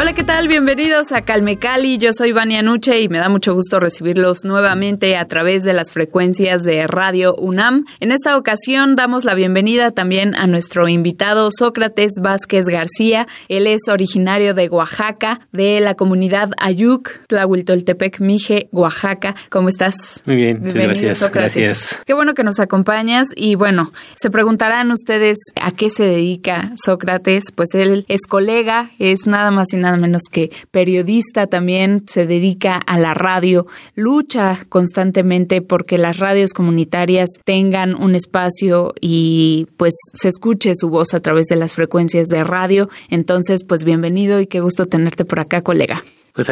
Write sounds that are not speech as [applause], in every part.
Hola, ¿qué tal? Bienvenidos a Calme Cali. Yo soy Vania Nuche y me da mucho gusto recibirlos nuevamente a través de las frecuencias de Radio UNAM. En esta ocasión damos la bienvenida también a nuestro invitado Sócrates Vázquez García. Él es originario de Oaxaca, de la comunidad Ayuc, Tlahuiltoltepec, Mije, Oaxaca. ¿Cómo estás? Muy bien, muchas gracias. Sócrates. Gracias. Qué bueno que nos acompañas y bueno, se preguntarán ustedes a qué se dedica Sócrates. Pues él es colega, es nada más y nada menos que periodista, también se dedica a la radio, lucha constantemente porque las radios comunitarias tengan un espacio y pues se escuche su voz a través de las frecuencias de radio. Entonces, pues bienvenido y qué gusto tenerte por acá, colega. Pues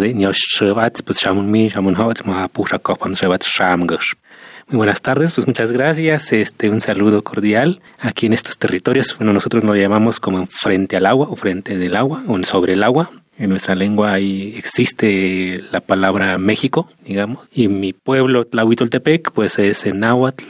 nios shrevat, pues shamun mi, shamun hot, shrevat shamgosh. Muy buenas tardes, pues muchas gracias. Este, un saludo cordial aquí en estos territorios. Bueno, nosotros lo llamamos como frente al agua o frente del agua o sobre el agua. En nuestra lengua ahí existe la palabra México, digamos, y mi pueblo, Tlahuitoltepec, pues es en náhuatl.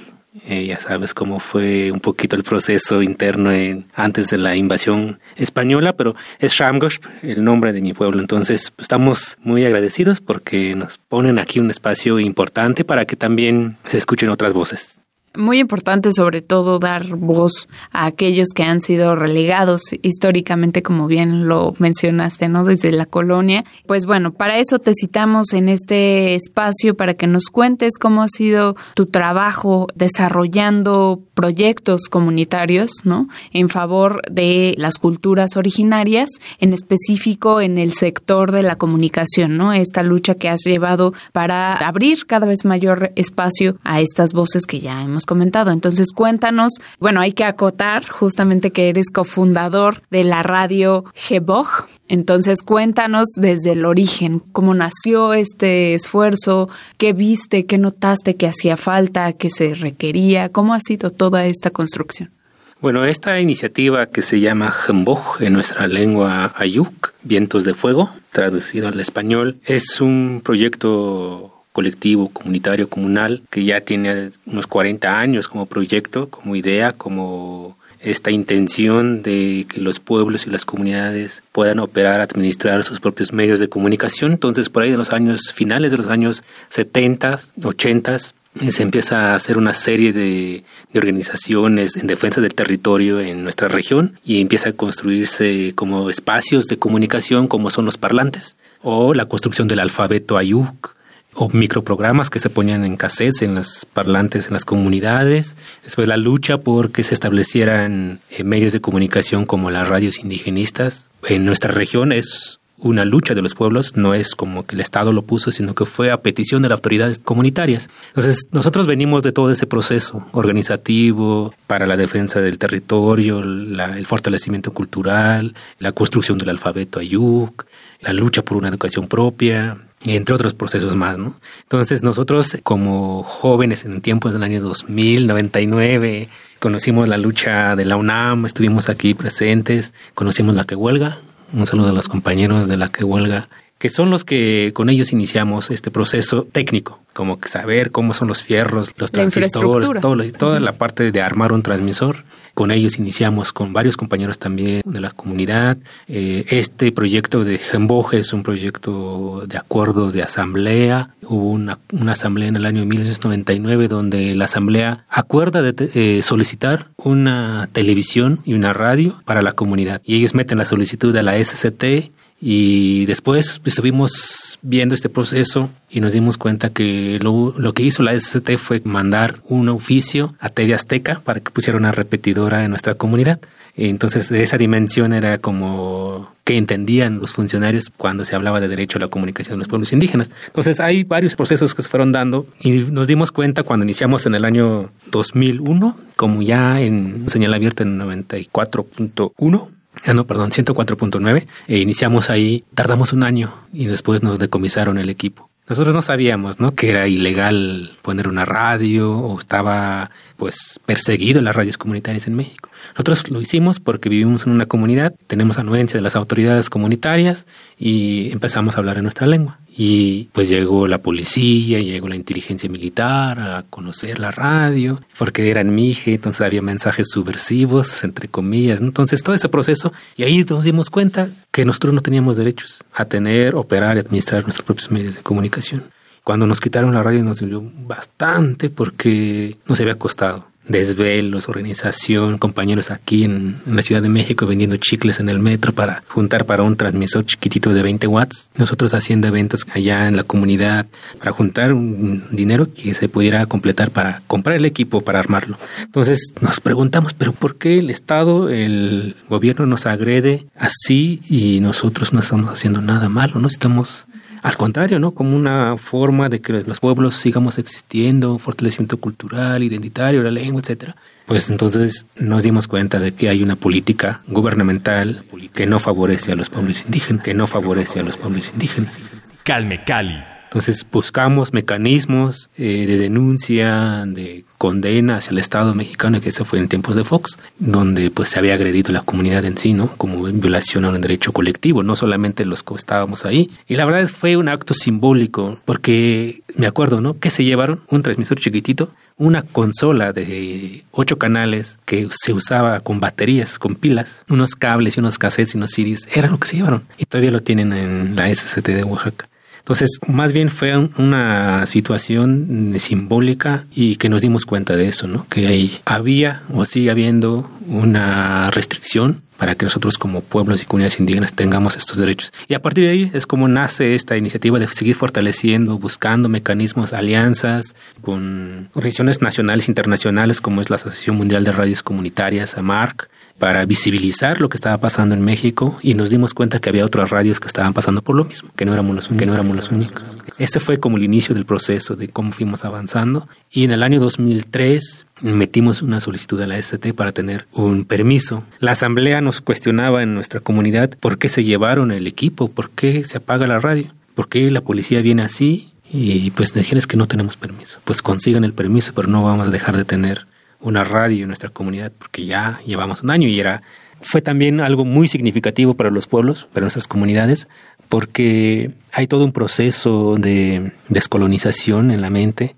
Eh, ya sabes cómo fue un poquito el proceso interno antes de la invasión española, pero es Shamgosh, el nombre de mi pueblo. Entonces, pues, estamos muy agradecidos porque nos ponen aquí un espacio importante para que también se escuchen otras voces. Muy importante sobre todo dar voz a aquellos que han sido relegados históricamente, como bien lo mencionaste, ¿no? Desde la colonia. Pues bueno, para eso te citamos en este espacio para que nos cuentes cómo ha sido tu trabajo desarrollando proyectos comunitarios, ¿no? En favor de las culturas originarias, en específico en el sector de la comunicación, ¿no? Esta lucha que has llevado para abrir cada vez mayor espacio a estas voces que ya hemos comentado. Entonces, cuéntanos, bueno, hay que acotar justamente que eres cofundador de la radio Gebog. Entonces, cuéntanos desde el origen, cómo nació este esfuerzo, qué viste, qué notaste que hacía falta, qué se requería, cómo ha sido toda esta construcción. Bueno, esta iniciativa que se llama Jemboj en nuestra lengua Ayuk, Vientos de Fuego, traducido al español, es un proyecto colectivo, comunitario, comunal, que ya tiene unos 40 años como proyecto, como idea, como esta intención de que los pueblos y las comunidades puedan operar, administrar sus propios medios de comunicación. Entonces, por ahí de los años finales de los años 70, 80, se empieza a hacer una serie de, de, organizaciones en defensa del territorio en nuestra región y empieza a construirse como espacios de comunicación como son los parlantes o la construcción del alfabeto ayuk o microprogramas que se ponían en cassettes, en los parlantes, en las comunidades. Después la lucha por que se establecieran eh, medios de comunicación como las radios indigenistas. En nuestra región es una lucha de los pueblos, no es como que el Estado lo puso, sino que fue a petición de las autoridades comunitarias. Entonces, nosotros venimos de todo ese proceso organizativo para la defensa del territorio, la, el fortalecimiento cultural, la construcción del alfabeto ayuk, la lucha por una educación propia, entre otros procesos más, ¿no? Entonces nosotros como jóvenes en tiempos del año 2000, 99, conocimos la lucha de la UNAM, estuvimos aquí presentes, conocimos la que huelga, un saludo a los compañeros de la que huelga, que son los que con ellos iniciamos este proceso técnico, como que saber cómo son los fierros, los transistores, todo, toda la parte de armar un transmisor. Con ellos iniciamos con varios compañeros también de la comunidad. Eh, este proyecto de Gemboje es un proyecto de acuerdos de asamblea. Hubo una, una asamblea en el año 1999 donde la asamblea acuerda de eh, solicitar una televisión y una radio para la comunidad. Y ellos meten la solicitud a la SCT y después estuvimos viendo este proceso y nos dimos cuenta que lo, lo, que hizo la SCT fue mandar un oficio a TV Azteca para que pusiera una repetidora en nuestra comunidad. Entonces, de esa dimensión era como que entendían los funcionarios cuando se hablaba de derecho a la comunicación de los pueblos indígenas. Entonces, hay varios procesos que se fueron dando y nos dimos cuenta cuando iniciamos en el año 2001, como ya en señal abierta en 94.1, ah, no, perdón, 104.9, e iniciamos ahí, tardamos un año y después nos decomisaron el equipo. Nosotros no sabíamos, ¿no? Que era ilegal poner una radio o estaba, pues, perseguido las radios comunitarias en México. Nosotros lo hicimos porque vivimos en una comunidad, tenemos anuencia de las autoridades comunitarias y empezamos a hablar en nuestra lengua. Y pues llegó la policía, llegó la inteligencia militar a conocer la radio, porque era en Mije, entonces había mensajes subversivos, entre comillas. Entonces todo ese proceso, y ahí nos dimos cuenta que nosotros no teníamos derechos a tener, operar y administrar nuestros propios medios de comunicación. Cuando nos quitaron la radio nos dolió bastante porque nos había costado desvelos, organización, compañeros aquí en, la Ciudad de México vendiendo chicles en el metro para juntar para un transmisor chiquitito de 20 watts. Nosotros haciendo eventos allá en la comunidad para juntar un dinero que se pudiera completar para comprar el equipo para armarlo. Entonces nos preguntamos, pero ¿por qué el Estado, el gobierno nos agrede así y nosotros no estamos haciendo nada malo? No estamos al contrario, ¿no? Como una forma de que los pueblos sigamos existiendo, fortalecimiento cultural, identitario, la lengua, etcétera. Pues entonces nos dimos cuenta de que hay una política gubernamental que no favorece a los pueblos indígenas, que no favorece a los pueblos indígenas. Calme Cali. Entonces buscamos mecanismos eh, de denuncia, de condena hacia el Estado mexicano, que eso fue en tiempos de Fox, donde pues se había agredido la comunidad en sí, ¿no? Como violación a un derecho colectivo, no solamente los que estábamos ahí. Y la verdad fue un acto simbólico, porque me acuerdo, ¿no? Que se llevaron un transmisor chiquitito, una consola de ocho canales que se usaba con baterías, con pilas, unos cables y unos cassettes y unos CDs, era lo que se llevaron. Y todavía lo tienen en la SCT de Oaxaca. Entonces, más bien fue una situación simbólica y que nos dimos cuenta de eso, ¿no? Que ahí había o sigue habiendo una restricción para que nosotros como pueblos y comunidades indígenas tengamos estos derechos. Y a partir de ahí es como nace esta iniciativa de seguir fortaleciendo, buscando mecanismos, alianzas con organizaciones nacionales internacionales como es la Asociación Mundial de Radios Comunitarias, AMARC, para visibilizar lo que estaba pasando en México y nos dimos cuenta que había otras radios que estaban pasando por lo mismo, que no éramos los, que no éramos los únicos. Ese fue como el inicio del proceso de cómo fuimos avanzando y en el año 2003 metimos una solicitud a la ST para tener un permiso. La asamblea nos cuestionaba en nuestra comunidad por qué se llevaron el equipo, por qué se apaga la radio, por qué la policía viene así y pues dijeron que no tenemos permiso. Pues consigan el permiso, pero no vamos a dejar de tener una radio en nuestra comunidad, porque ya llevamos un año y era fue también algo muy significativo para los pueblos, para nuestras comunidades, porque hay todo un proceso de descolonización en la mente.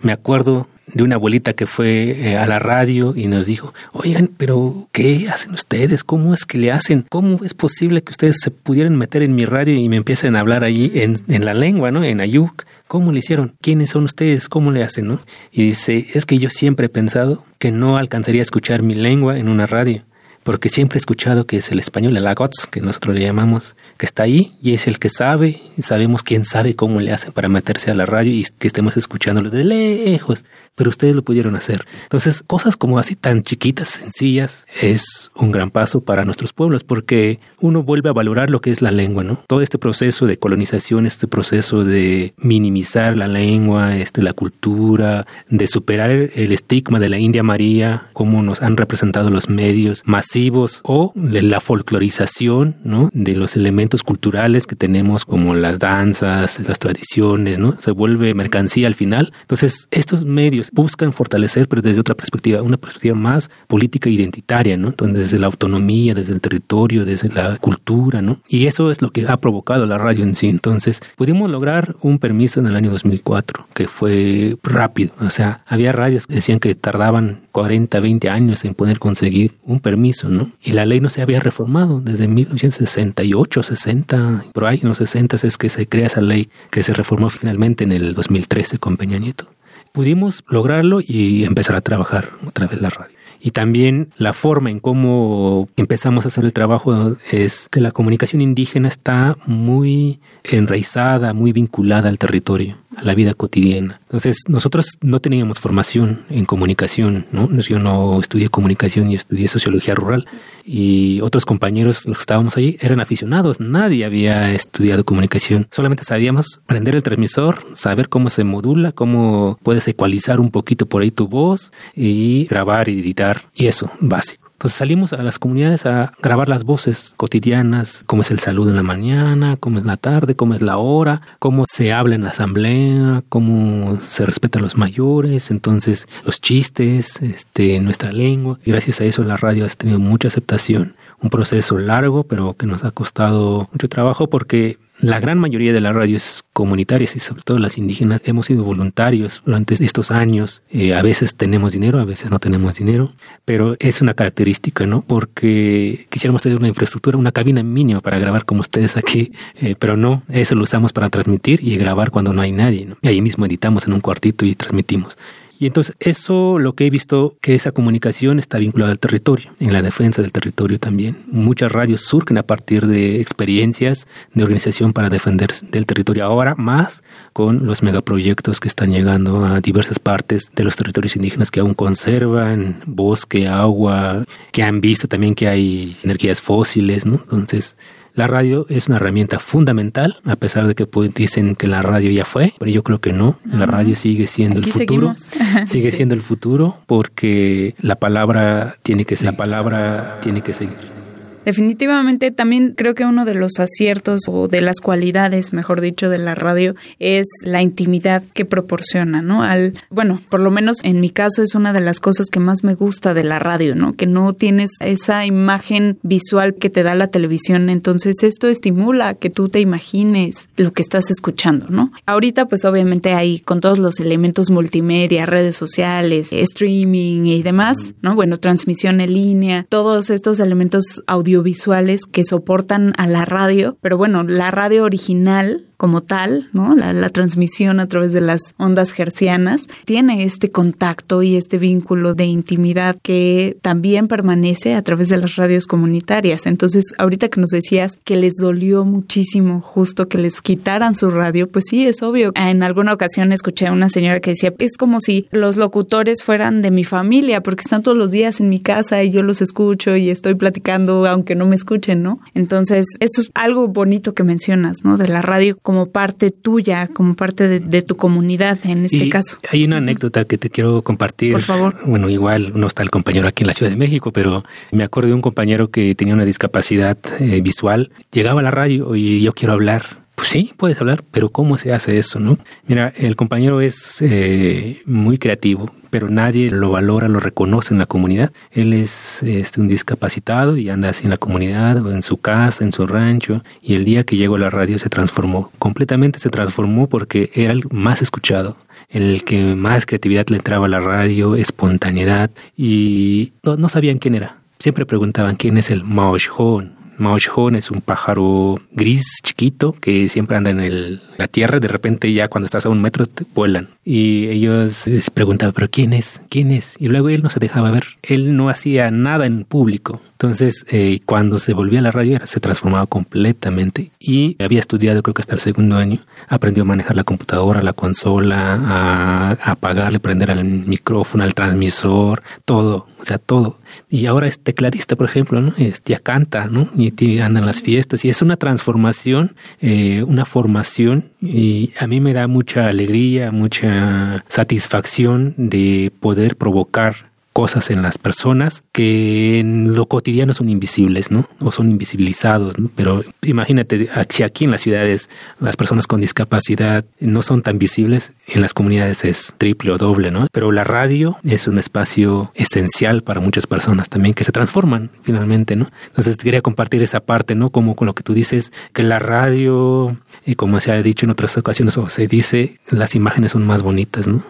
Me acuerdo de una abuelita que fue eh, a la radio y nos dijo, oigan, pero ¿qué hacen ustedes? ¿Cómo es que le hacen? ¿Cómo es posible que ustedes se pudieran meter en mi radio y me empiecen a hablar allí en, en la lengua, ¿no? En Ayuk. ¿Cómo le hicieron? ¿Quiénes son ustedes? ¿Cómo le hacen? ¿no? Y dice, es que yo siempre he pensado que no alcanzaría a escuchar mi lengua en una radio, porque siempre he escuchado que es el español, el agots, que nosotros le llamamos, que está ahí y es el que sabe, y sabemos quién sabe cómo le hacen para meterse a la radio y que estemos escuchándolo de lejos pero ustedes lo pudieron hacer. Entonces, cosas como así tan chiquitas, sencillas, es un gran paso para nuestros pueblos, porque uno vuelve a valorar lo que es la lengua, ¿no? Todo este proceso de colonización, este proceso de minimizar la lengua, este, la cultura, de superar el estigma de la India María, cómo nos han representado los medios o la folclorización, ¿no? De los elementos culturales que tenemos como las danzas, las tradiciones, ¿no? Se vuelve mercancía al final. Entonces, estos medios buscan fortalecer, pero desde otra perspectiva, una perspectiva más política e identitaria, ¿no? Desde la autonomía, desde el territorio, desde la cultura, ¿no? Y eso es lo que ha provocado la radio en sí. Entonces, pudimos lograr un permiso en el año 2004, que fue rápido. O sea, había radios que decían que tardaban 40, 20 años en poder conseguir un permiso, Y la ley no se había reformado desde 1968, 60, por ahí en los 60 es que se crea esa ley que se reformó finalmente en el 2013 con Peña Nieto. Pudimos lograrlo y empezar a trabajar otra vez la radio. Y también la forma en cómo empezamos a hacer el trabajo es que la comunicación indígena está muy enraizada, muy vinculada al territorio, a la vida cotidiana. Entonces, nosotros no teníamos formación en comunicación, ¿no? Yo no estudié comunicación y estudié sociología rural. Y otros compañeros, los que estábamos ahí, eran aficionados. Nadie había estudiado comunicación. Solamente sabíamos prender el transmisor, saber cómo se modula, cómo puedes ecualizar un poquito por ahí tu voz y grabar y editar. Y eso, básico. Entonces salimos a las comunidades a grabar las voces cotidianas, cómo es el saludo en la mañana, cómo es la tarde, cómo es la hora, cómo se habla en la asamblea, cómo se respetan los mayores, entonces los chistes, este, nuestra lengua. Y gracias a eso la radio ha tenido mucha aceptación un proceso largo, pero que nos ha costado mucho trabajo porque la gran mayoría de las radios comunitarias y sobre todo las indígenas hemos sido voluntarios durante estos años. Eh, a veces tenemos dinero, a veces no tenemos dinero, pero es una característica, ¿no? Porque quisiéramos tener una infraestructura, una cabina mínima para grabar como ustedes aquí, eh, pero no, eso lo usamos para transmitir y grabar cuando no hay nadie, ¿no? Y ahí mismo editamos en un cuartito y transmitimos. Y entonces eso lo que he visto que esa comunicación está vinculada al territorio, en la defensa del territorio también. Muchas radios surgen a partir de experiencias de organización para defender del territorio ahora más con los megaproyectos que están llegando a diversas partes de los territorios indígenas que aún conservan bosque, agua, que han visto también que hay energías fósiles, ¿no? Entonces, la radio es una herramienta fundamental, a pesar de que dicen que la radio ya fue, pero yo creo que no. La radio sigue siendo el futuro. [laughs] sigue siendo el futuro porque la palabra tiene que ser, la palabra tiene que seguir. Definitivamente también creo que uno de los aciertos o de las cualidades, mejor dicho, de la radio es la intimidad que proporciona, ¿no? Al, bueno, por lo menos en mi caso es una de las cosas que más me gusta de la radio, ¿no? Que no tienes esa imagen visual que te da la televisión, entonces esto estimula que tú te imagines lo que estás escuchando, ¿no? Ahorita pues obviamente hay con todos los elementos multimedia, redes sociales, streaming y demás, ¿no? Bueno, transmisión en línea, todos estos elementos audio audiovisuales que soportan a la radio, pero bueno, la radio original como tal, ¿no? La, transmisión a través de las ondas hercianas tiene este contacto y este vínculo de intimidad que también permanece a través de las radios comunitarias. Entonces, ahorita que nos decías que les dolió muchísimo justo que les quitaran su radio, pues sí, es obvio. En alguna ocasión escuché a una señora que decía, es como si los locutores fueran de mi familia, porque están todos los días en mi casa y yo los escucho y estoy platicando aunque no me escuchen, ¿no? Entonces, eso es algo bonito que mencionas, ¿no? De la radio como parte tuya, como parte de, tu comunidad en este caso. Hay una anécdota que te quiero compartir. Por favor. Bueno, igual no está el compañero aquí en la Ciudad de México, pero me acuerdo de un compañero que tenía una discapacidad eh, visual. Llegaba a la radio y yo quiero hablar. Pues sí, puedes hablar, pero ¿cómo se hace eso, no? Mira, el compañero es eh, muy creativo, pero nadie lo valora, lo reconoce en la comunidad. Él es este, un discapacitado y anda así en la comunidad, o en su casa, en su rancho, y el día que llegó a la radio se transformó, completamente se transformó porque era el más escuchado, el que más creatividad le entraba a la radio, espontaneidad, y no, sabían quién era. Siempre preguntaban quién es el Maoshon, Maochón es un pájaro gris chiquito que siempre anda en el, la tierra. De repente ya cuando estás a un metro te vuelan. Y ellos se preguntaban, pero ¿quién es? ¿Quién es? Y luego él no se dejaba ver. Él no hacía nada en público. Entonces, eh, cuando se volvía a la radio, se transformaba completamente. Y había estudiado, creo que hasta el segundo año. Aprendió a manejar la computadora, la consola, a, a apagarle, prender al micrófono, al transmisor, todo. O sea, todo. Y ahora es tecladista, por ejemplo, ¿no? ya canta, ¿no? Y en las fiestas. Y es una transformación, eh, una formación. Y a mí me da mucha alegría, mucha satisfacción de poder provocar cosas en las personas que en lo cotidiano son invisibles, ¿no? O son invisibilizados, ¿no? Pero imagínate, aquí en las ciudades las personas con discapacidad no son tan visibles, en las comunidades es triple o doble, ¿no? Pero la radio es un espacio esencial para muchas personas también que se transforman finalmente, ¿no? Entonces quería compartir esa parte, ¿no? Como con lo que tú dices, que la radio, y como se ha dicho en otras ocasiones, o se dice, las imágenes son más bonitas, ¿no?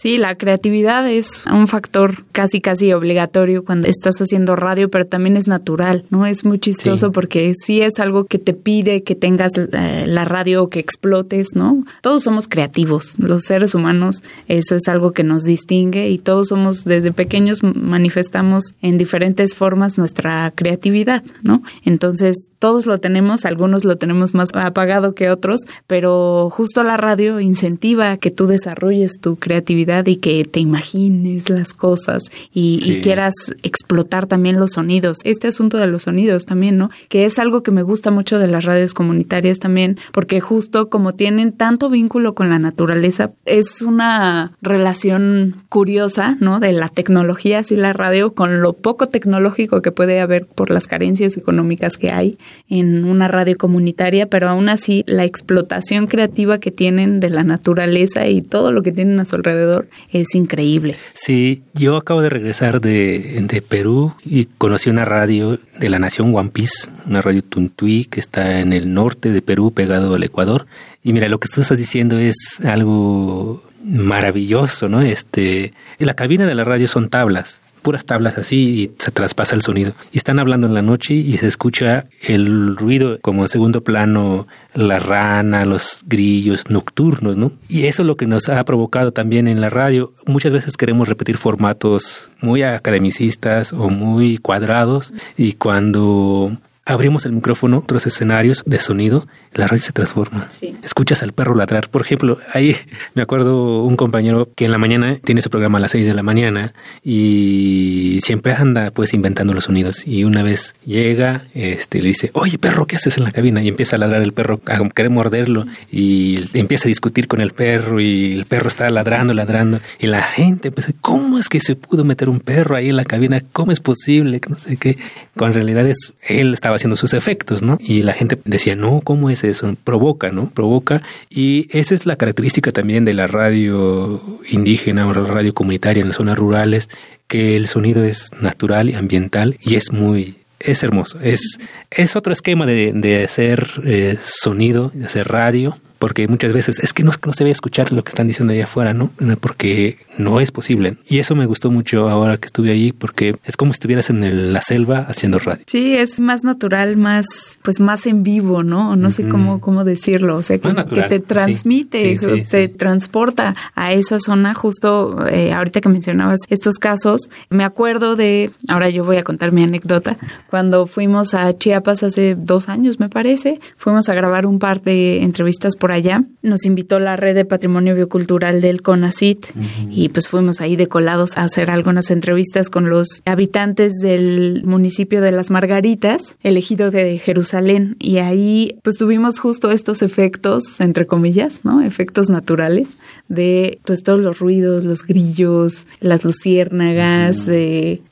Sí, la creatividad es un factor casi casi obligatorio cuando estás haciendo radio, pero también es natural, ¿no? Es muy chistoso porque sí es algo que te pide que tengas eh, la radio, que explotes, ¿no? Todos somos creativos, los seres humanos, eso es algo que nos distingue y todos somos desde pequeños manifestamos en diferentes formas nuestra creatividad, ¿no? Entonces, todos lo tenemos, algunos lo tenemos más apagado que otros, pero justo la radio incentiva que tú desarrolles tu creatividad creatividad y que te imagines las cosas y, quieras explotar también los sonidos. Este asunto de los sonidos también, ¿no? Que es algo que me gusta mucho de las radios comunitarias también, porque justo como tienen tanto vínculo con la naturaleza, es una relación curiosa, ¿no? De la tecnología, así la radio, con lo poco tecnológico que puede haber por las carencias económicas que hay en una radio comunitaria, pero aún así la explotación creativa que tienen de la naturaleza y todo lo que tienen a su alrededor es increíble. Sí, yo acabo de regresar de, de Perú y conocí una radio de la nación One Piece, una radio Tuntuí que está en el norte de Perú, pegado al Ecuador. Y mira, lo que tú estás diciendo es algo maravilloso, ¿no? Este, en la cabina de la radio son tablas puras tablas así y se traspasa el sonido. Y están hablando en la noche y se escucha el ruido como en segundo plano, la rana, los grillos nocturnos, ¿no? Y eso es lo que nos ha provocado también en la radio. Muchas veces queremos repetir formatos muy academicistas o muy cuadrados y cuando abrimos el micrófono, otros escenarios de sonido, la radio se transforma. Escuchas al perro ladrar. Por ejemplo, ahí [laughs] me acuerdo un compañero que en la mañana tiene su programa a las 6 de la mañana y siempre anda pues inventando los sonidos. Y una vez llega, este, le dice, oye perro, ¿qué haces en la cabina? Y empieza a ladrar el perro, a querer morderlo y empieza a discutir con el perro y el perro está ladrando, ladrando. Y la gente empieza, ¿cómo es que se pudo meter un perro ahí en la cabina? ¿Cómo es posible? No sé qué. Con realidad es, él estaba haciendo sus efectos, ¿no? Y la gente decía, no, ¿cómo es eso? Provoca, ¿no? Provoca. Y esa es la característica también de la radio indígena o la radio comunitaria en las zonas rurales, que el sonido es natural y ambiental y es muy es hermoso. Es, es otro esquema de, de hacer eh, sonido, de hacer radio, porque muchas veces es que no, no se ve escuchar lo que están diciendo allá afuera, ¿no? Porque no es posible. Y eso me gustó mucho ahora que estuve allí, porque es como si estuvieras en la selva haciendo radio. Sí, es más natural, más, pues más en vivo, ¿no? No sé cómo, cómo decirlo, o sea, que, te transmite, te transporta a esa zona. Justo eh, ahorita que mencionabas estos casos, me acuerdo de, ahora yo voy a contar mi anécdota, cuando fuimos a Chiapas hace dos años, me parece, fuimos a grabar un par de entrevistas por allá. Nos invitó la red de patrimonio biocultural del CONACIT y pues fuimos ahí decolados a hacer algunas entrevistas con los habitantes del municipio de Las Margaritas, elegido de Jerusalén. Y ahí pues tuvimos justo estos efectos, entre comillas, ¿no? Efectos naturales de pues todos los ruidos, los grillos, las luciérnagas,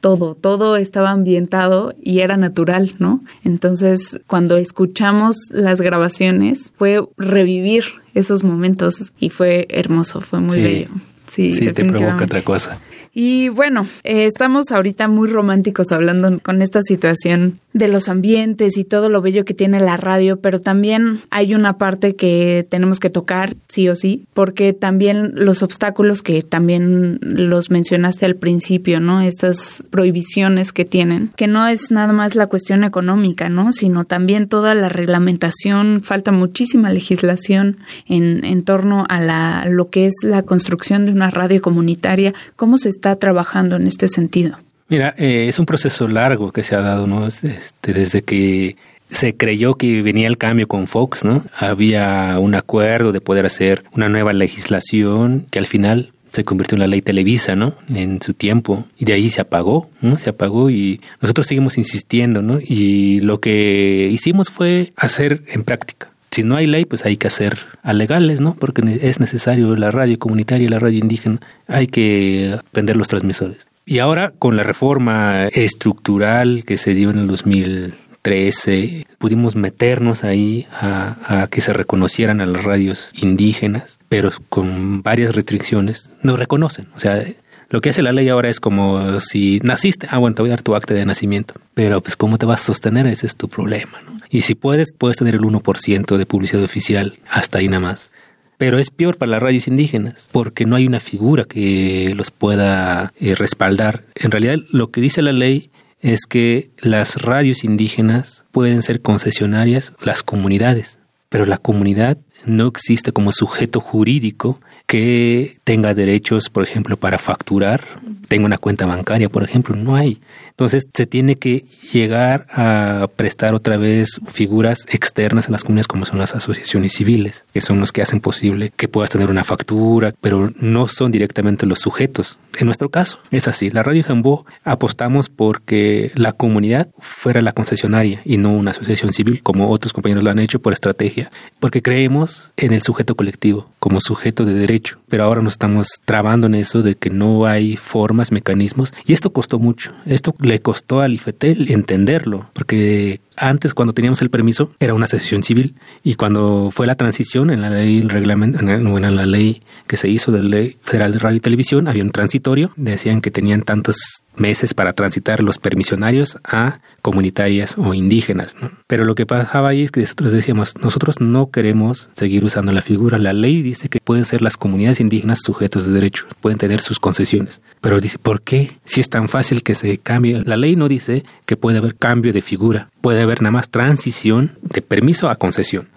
todo, todo estaba ambientado y era natural, ¿no? Entonces, cuando escuchamos las grabaciones, fue revivir esos momentos y fue hermoso, fue muy bello. Sí, sí te provoca otra cosa. Y bueno, eh, estamos ahorita muy románticos hablando con esta situación de los ambientes y todo lo bello que tiene la radio, pero también hay una parte que tenemos que tocar sí o sí, porque también los obstáculos que también los mencionaste al principio, ¿no? Estas prohibiciones que tienen, que no es nada más la cuestión económica, ¿no? Sino también toda la reglamentación, falta muchísima legislación en, en torno a la, lo que es la construcción de una radio comunitaria, cómo se está trabajando en este sentido. Mira, eh, es un proceso largo que se ha dado, ¿no? Este, desde que se creyó que venía el cambio con Fox, ¿no? Había un acuerdo de poder hacer una nueva legislación que al final se convirtió en la ley Televisa, ¿no? En su tiempo. Y de ahí se apagó, ¿no? Se apagó y nosotros seguimos insistiendo, ¿no? Y lo que hicimos fue hacer en práctica. Si no hay ley, pues hay que hacer alegales, ¿no? Porque es necesario la radio comunitaria y la radio indígena. Hay que prender los transmisores. Y ahora con la reforma estructural que se dio en el 2013, pudimos meternos ahí a, a, que se reconocieran a las radios indígenas, pero con varias restricciones. No reconocen. O sea, lo que hace la ley ahora es como si naciste, ah, bueno, te voy a dar tu acta de nacimiento, pero pues cómo te vas a sostener, ese es tu problema, ¿no? Y si puedes, puedes tener el 1% de publicidad oficial, hasta ahí nada más. Pero es peor para las radios indígenas porque no hay una figura que los pueda eh, respaldar. En realidad lo que dice la ley es que las radios indígenas pueden ser concesionarias las comunidades, pero la comunidad no existe como sujeto jurídico que tenga derechos, por ejemplo, para facturar, tenga una cuenta bancaria, por ejemplo, no hay. Entonces se tiene que llegar a prestar otra vez figuras externas a las comunidades como son las asociaciones civiles, que son los que hacen posible que puedas tener una factura, pero no son directamente los sujetos. En nuestro caso es así. La Radio Jambó apostamos porque la comunidad fuera la concesionaria y no una asociación civil como otros compañeros lo han hecho por estrategia, porque creemos en el sujeto colectivo como sujeto de derecho, pero ahora nos estamos trabando en eso de que no hay formas, mecanismos, y esto costó mucho. Esto le costó al IFETEL entenderlo, porque antes cuando teníamos el permiso era una asociación civil. Y cuando fue la transición en la ley el reglamento en la ley que se hizo de la ley federal de radio y televisión había un transitorio. Decían que tenían tantos meses para transitar los permisionarios a comunitarias o indígenas pero lo que pasaba ahí es que nosotros decíamos nosotros no queremos seguir usando la figura. La ley dice que pueden ser las comunidades indígenas sujetos de derecho pueden tener sus concesiones pero dice ¿por qué si es tan fácil que se cambie la ley no dice que puede haber cambio de figura puede haber nada más transición de permiso a concesión.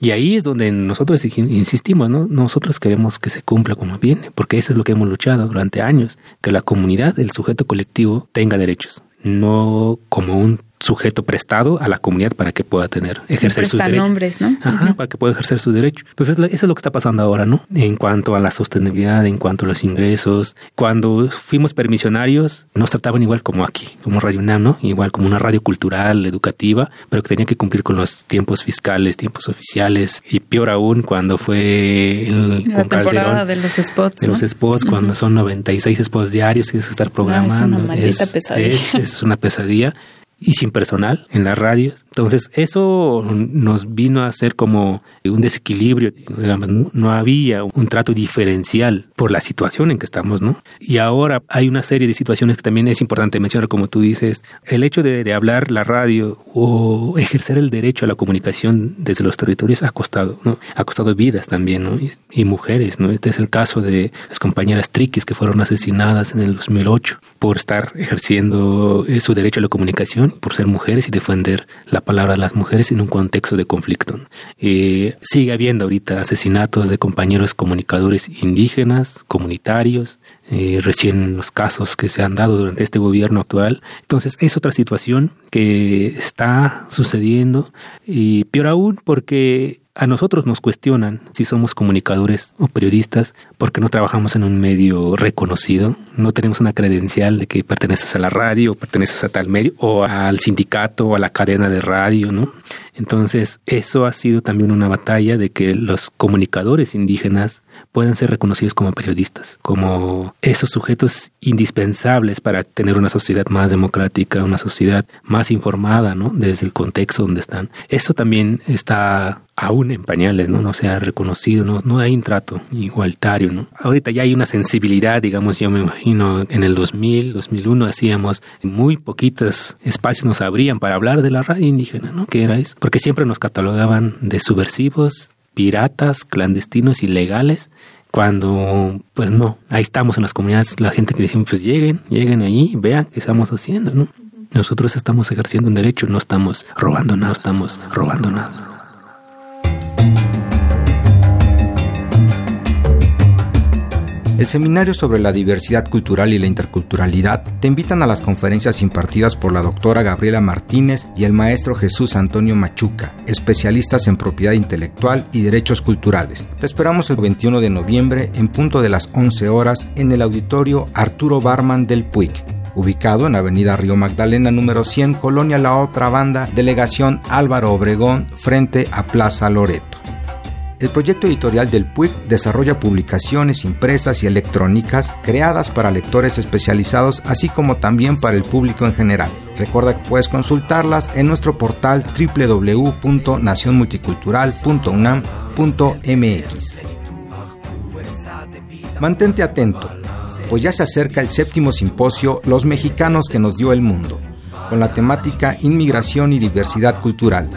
Y ahí es donde nosotros insistimos, ¿no? Nosotros queremos que se cumpla como viene, porque eso es lo que hemos luchado durante años, que la comunidad, el sujeto colectivo, tenga derechos, no como un sujeto prestado a la comunidad para que pueda tener, ejercer su derecho. nombres, ¿no? Ajá, para que pueda ejercer su derecho. Entonces, eso es lo que está pasando ahora, ¿no? En cuanto a la sostenibilidad, en cuanto a los ingresos. Cuando fuimos permisionarios, nos trataban igual como aquí, como Radio UNAM, ¿no? Igual como una radio cultural, educativa, pero que tenía que cumplir con los tiempos fiscales, tiempos oficiales, y peor aún cuando fue el la temporada de los spots. De los spots, cuando son 96 spots diarios, tienes que estar programando. es una maldita pesadilla. es una pesadilla y sin personal en las radios. Entonces eso nos vino a hacer como un desequilibrio, digamos, no había un trato diferencial por la situación en que estamos, ¿no? Y ahora hay una serie de situaciones que también es importante mencionar, como tú dices, el hecho de, hablar la radio o ejercer el derecho a la comunicación desde los territorios ha costado, ¿no? Ha costado vidas también, ¿no? Y, mujeres, ¿no? Este es el caso de las compañeras triquis que fueron asesinadas en el 2008 por estar ejerciendo eh, su derecho a la comunicación, por ser mujeres y defender la palabra de las mujeres en un contexto de conflicto. Eh, sigue habiendo ahorita asesinatos de compañeros comunicadores indígenas, comunitarios, eh, recién los casos que se han dado durante este gobierno actual. Entonces es otra situación que está sucediendo y peor aún porque a nosotros nos cuestionan si somos comunicadores o periodistas porque no trabajamos en un medio reconocido, no tenemos una credencial de que perteneces a la radio o perteneces a tal medio o al sindicato o a la cadena de radio, ¿no? Entonces, eso ha sido también una batalla de que los comunicadores indígenas puedan ser reconocidos como periodistas, como esos sujetos indispensables para tener una sociedad más democrática, una sociedad más informada, ¿no? Desde el contexto donde están. Eso también está aún en pañales, ¿no? No se ha reconocido, no, hay un trato igualitario, ¿no? Ahorita ya hay una sensibilidad, digamos, yo me imagino en el 2000, 2001 hacíamos muy poquitos espacios nos abrían para hablar de la radio indígena, ¿no? Que era eso, porque siempre nos catalogaban de subversivos, piratas, clandestinos, ilegales, cuando pues no, ahí estamos en las comunidades, la gente que decimos pues lleguen, lleguen ahí, vean qué estamos haciendo, ¿no? Nosotros estamos ejerciendo un derecho, no estamos robando nada, no estamos robando nada. El seminario sobre la diversidad cultural y la interculturalidad te invitan a las conferencias impartidas por la doctora Gabriela Martínez y el maestro Jesús Antonio Machuca, especialistas en propiedad intelectual y derechos culturales. Te esperamos el 21 de noviembre en punto de las 11 horas en el auditorio Arturo Barman del Puig ubicado en Avenida Río Magdalena número 100, Colonia La Otra Banda, Delegación Álvaro Obregón, frente a Plaza Loreto. El proyecto editorial del PUIC desarrolla publicaciones impresas y electrónicas creadas para lectores especializados, así como también para el público en general. Recuerda que puedes consultarlas en nuestro portal www.nacionmulticultural.unam.mx. Mantente atento, pues ya se acerca el séptimo simposio Los mexicanos que nos dio el mundo, con la temática Inmigración y Diversidad Cultural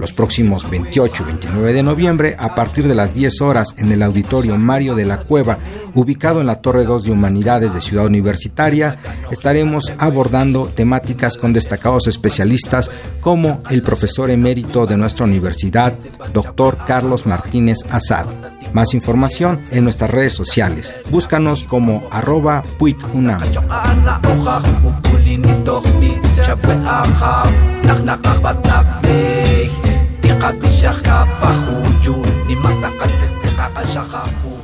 Los próximos 28 y 29 de noviembre, a partir de las 10 horas, en el auditorio Mario de la Cueva, ubicado en la Torre 2 de Humanidades de Ciudad Universitaria, estaremos abordando temáticas con destacados especialistas como el profesor emérito de nuestra universidad, doctor Carlos Martínez Azad. Más información en nuestras redes sociales. Búscanos como arroba. Nakabisyak ka pa Hunyo Ni mata ka tsik Tikakasya ka po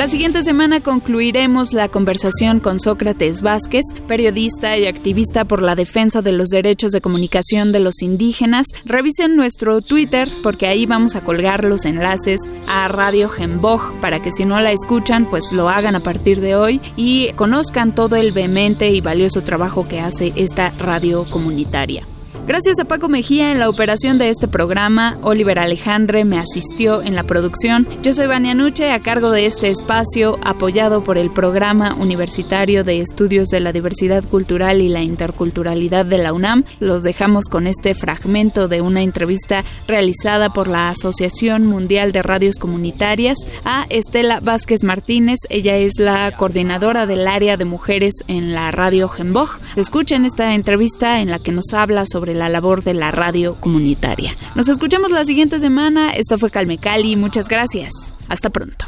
La siguiente semana concluiremos la conversación con Sócrates Vázquez, periodista y activista por la defensa de los derechos de comunicación de los indígenas. Revisen nuestro Twitter porque ahí vamos a colgar los enlaces a Radio Gemboj para que si no la escuchan, pues lo hagan a partir de hoy y conozcan todo el vehemente y valioso trabajo que hace esta radio comunitaria. Gracias a Paco Mejía en la operación de este programa, Oliver Alejandre me asistió en la producción. Yo soy Vania Nuche, a cargo de este espacio, apoyado por el Programa Universitario de Estudios de la Diversidad Cultural y la Interculturalidad de la UNAM. Los dejamos con este fragmento de una entrevista realizada por la Asociación Mundial de Radios Comunitarias a Estela Vázquez Martínez. Ella es la coordinadora del área de mujeres en la radio Gemboj. Escuchen esta entrevista en la que nos habla sobre la labor de la radio comunitaria. Nos escuchamos la siguiente semana. Esto fue Calme Cali. Muchas gracias. Hasta pronto.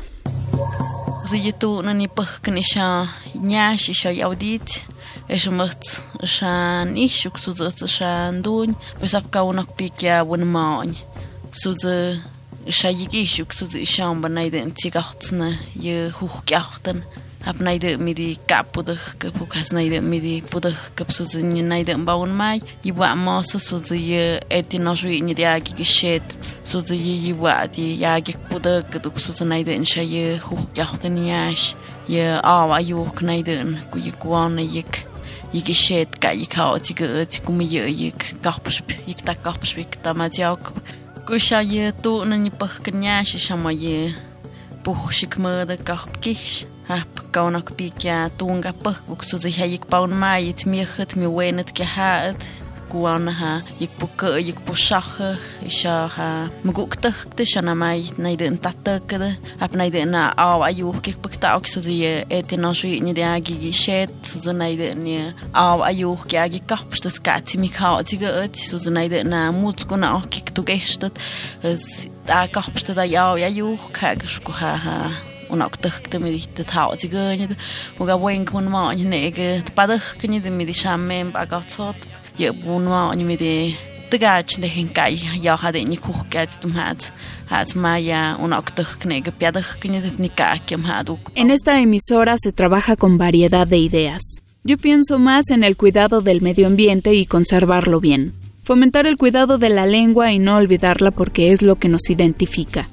apnaide midi kapudh kapukas naide midi pudh kapsuz ni naide baun mai. Yiwa mo suz ye etinoshu ni dia ki shet. Suz ye yiwa ti ya ki pudh kduk suz naide insha ye hukh yahtniyash ye awa yuk naide ku yikwan yik. Yik shet ka yikao ti ge e ti kum ye e yik. Kapsh yik ta kapsh yik ta ma tiao kusha ye tu na ni pah knya shi shama ye puh shikma da kapkish ahpakawnaq pikia tunga pajkuk sutziya yikpawnmayit miejät miwenät kiajaät kuanaha yikpuka yikpusaha ishaha. Mguktakta shanamai naiden tatakada ap naiden na aw ayu kikpakta ok suzie etinoshi ni de agi shet suzu naiden ni aw ayu ki agi kapsta skati mikha tiga ot suzu naiden na mutku na ok gestat as da kapsta da ya ayu kag skuha ha de En esta emisora se trabaja con variedad de ideas. Yo pienso más en el cuidado del medio ambiente y conservarlo bien. Fomentar el cuidado de la lengua y no olvidarla porque es lo que nos identifica.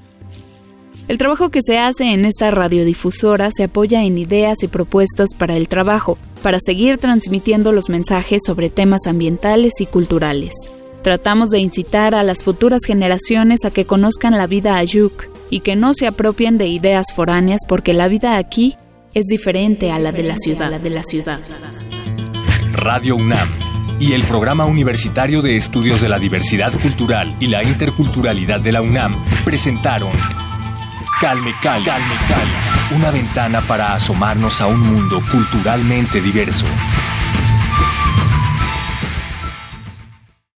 El trabajo que se hace en esta radiodifusora se apoya en ideas y propuestas para el trabajo, para seguir transmitiendo los mensajes sobre temas ambientales y culturales. Tratamos de incitar a las futuras generaciones a que conozcan la vida ayuk y que no se apropien de ideas foráneas porque la vida aquí es diferente a la de la ciudad. De la ciudad. Radio UNAM y el Programa Universitario de Estudios de la Diversidad Cultural y la Interculturalidad de la UNAM presentaron Calme Cali. Calme Cali. Una ventana para asomarnos a un mundo culturalmente diverso.